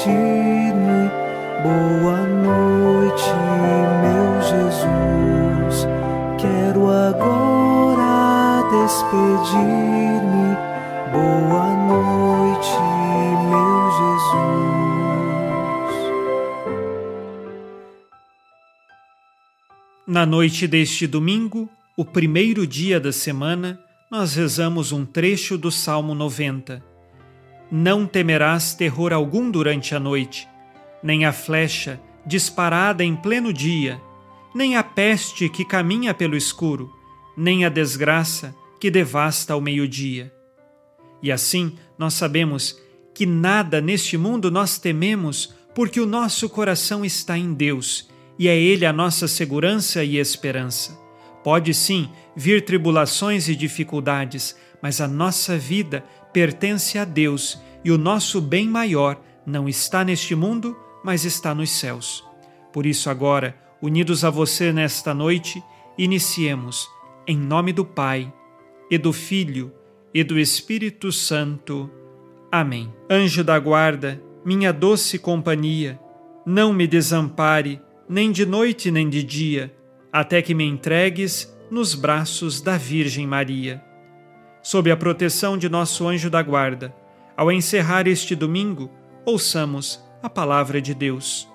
despedir-me. Boa noite, meu Jesus. Quero agora despedir-me. Boa noite, meu Jesus. Na noite deste domingo, o primeiro dia da semana, nós rezamos um trecho do Salmo 90. Não temerás terror algum durante a noite, nem a flecha disparada em pleno dia, nem a peste que caminha pelo escuro, nem a desgraça que devasta ao meio-dia. E assim nós sabemos que nada neste mundo nós tememos, porque o nosso coração está em Deus e é Ele a nossa segurança e esperança. Pode sim vir tribulações e dificuldades, mas a nossa vida pertence a Deus e o nosso bem maior não está neste mundo, mas está nos céus. Por isso, agora, unidos a você nesta noite, iniciemos, em nome do Pai, e do Filho, e do Espírito Santo. Amém. Anjo da guarda, minha doce companhia, não me desampare, nem de noite nem de dia até que me entregues nos braços da Virgem Maria. Sob a proteção de nosso anjo da guarda, ao encerrar este domingo, ouçamos a palavra de Deus.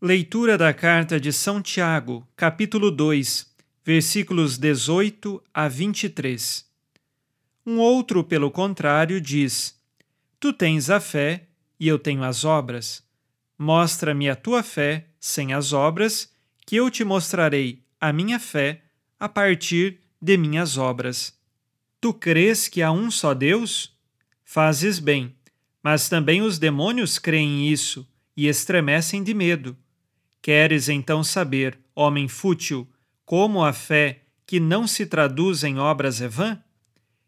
Leitura da carta de São Tiago, capítulo 2, versículos 18 a 23. Um outro, pelo contrário, diz: Tu tens a fé e eu tenho as obras. Mostra-me a tua fé sem as obras, que eu te mostrarei a minha fé a partir de minhas obras. Tu crês que há um só Deus? Fazes bem, mas também os demônios creem isso e estremecem de medo. Queres então saber, homem fútil, como a fé que não se traduz em obras é vã?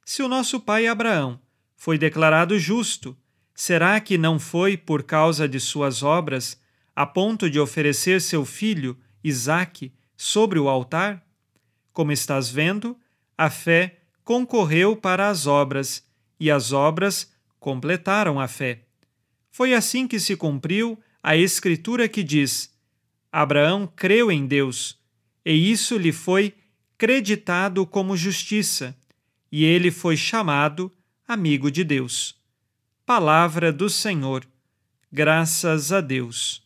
Se o nosso pai Abraão foi declarado justo, será que não foi por causa de suas obras a ponto de oferecer seu filho, Isaque, sobre o altar? Como estás vendo, a fé concorreu para as obras, e as obras completaram a fé. Foi assim que se cumpriu a escritura que diz: Abraão creu em Deus, e isso lhe foi creditado como justiça, e ele foi chamado amigo de Deus. Palavra do Senhor. Graças a Deus.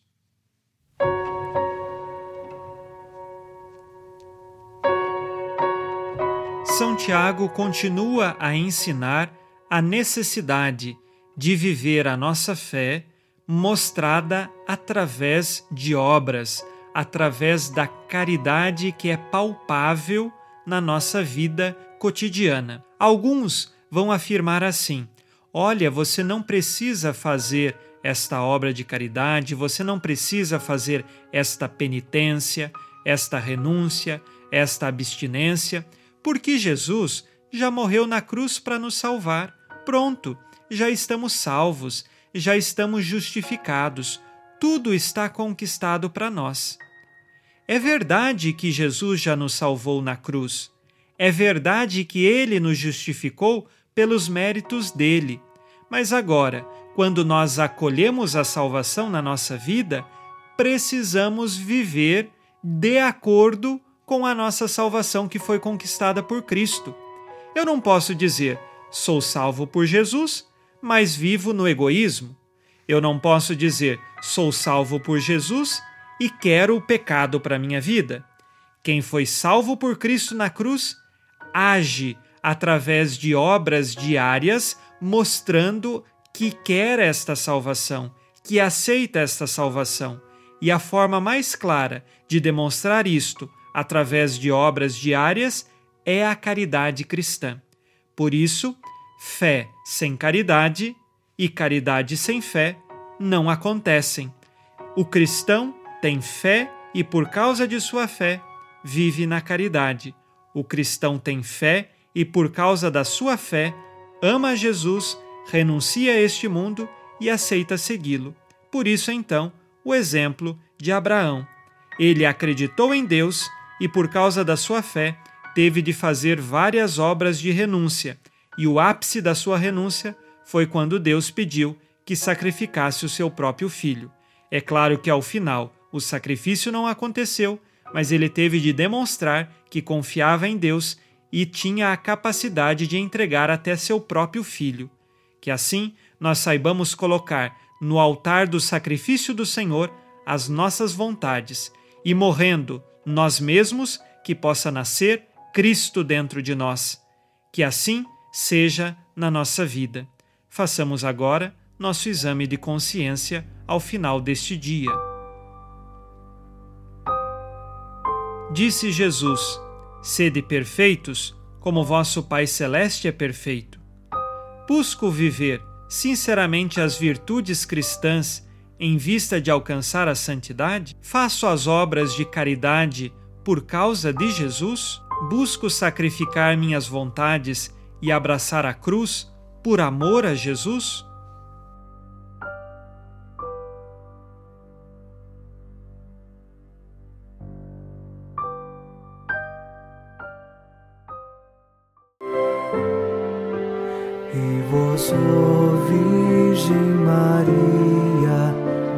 São Tiago continua a ensinar a necessidade de viver a nossa fé mostrada através de obras, através da caridade que é palpável na nossa vida cotidiana. Alguns vão afirmar assim: olha, você não precisa fazer esta obra de caridade, você não precisa fazer esta penitência, esta renúncia, esta abstinência porque Jesus já morreu na cruz para nos salvar. Pronto, já estamos salvos, já estamos justificados, tudo está conquistado para nós. É verdade que Jesus já nos salvou na cruz. É verdade que ele nos justificou pelos méritos dele. Mas agora, quando nós acolhemos a salvação na nossa vida, precisamos viver de acordo com a nossa salvação que foi conquistada por Cristo. Eu não posso dizer, sou salvo por Jesus, mas vivo no egoísmo. Eu não posso dizer, sou salvo por Jesus e quero o pecado para minha vida. Quem foi salvo por Cristo na cruz age através de obras diárias mostrando que quer esta salvação, que aceita esta salvação. E a forma mais clara de demonstrar isto através de obras diárias é a caridade cristã. Por isso, fé sem caridade e caridade sem fé não acontecem. O cristão tem fé e, por causa de sua fé, vive na caridade. O cristão tem fé e, por causa da sua fé, ama Jesus, renuncia a este mundo e aceita segui-lo. Por isso, então, o exemplo de Abraão Ele acreditou em Deus e, por causa da sua fé, teve de fazer várias obras de renúncia, e o ápice da sua renúncia foi quando Deus pediu que sacrificasse o seu próprio filho. É claro que ao final o sacrifício não aconteceu, mas ele teve de demonstrar que confiava em Deus e tinha a capacidade de entregar até seu próprio filho. Que assim nós saibamos colocar no altar do sacrifício do Senhor as nossas vontades e morrendo nós mesmos, que possa nascer Cristo dentro de nós. Que assim seja na nossa vida. Façamos agora nosso exame de consciência ao final deste dia. Disse Jesus: Sede perfeitos, como vosso Pai Celeste é perfeito. Busco viver sinceramente as virtudes cristãs em vista de alcançar a santidade? Faço as obras de caridade por causa de Jesus? Busco sacrificar minhas vontades e abraçar a cruz por amor a Jesus?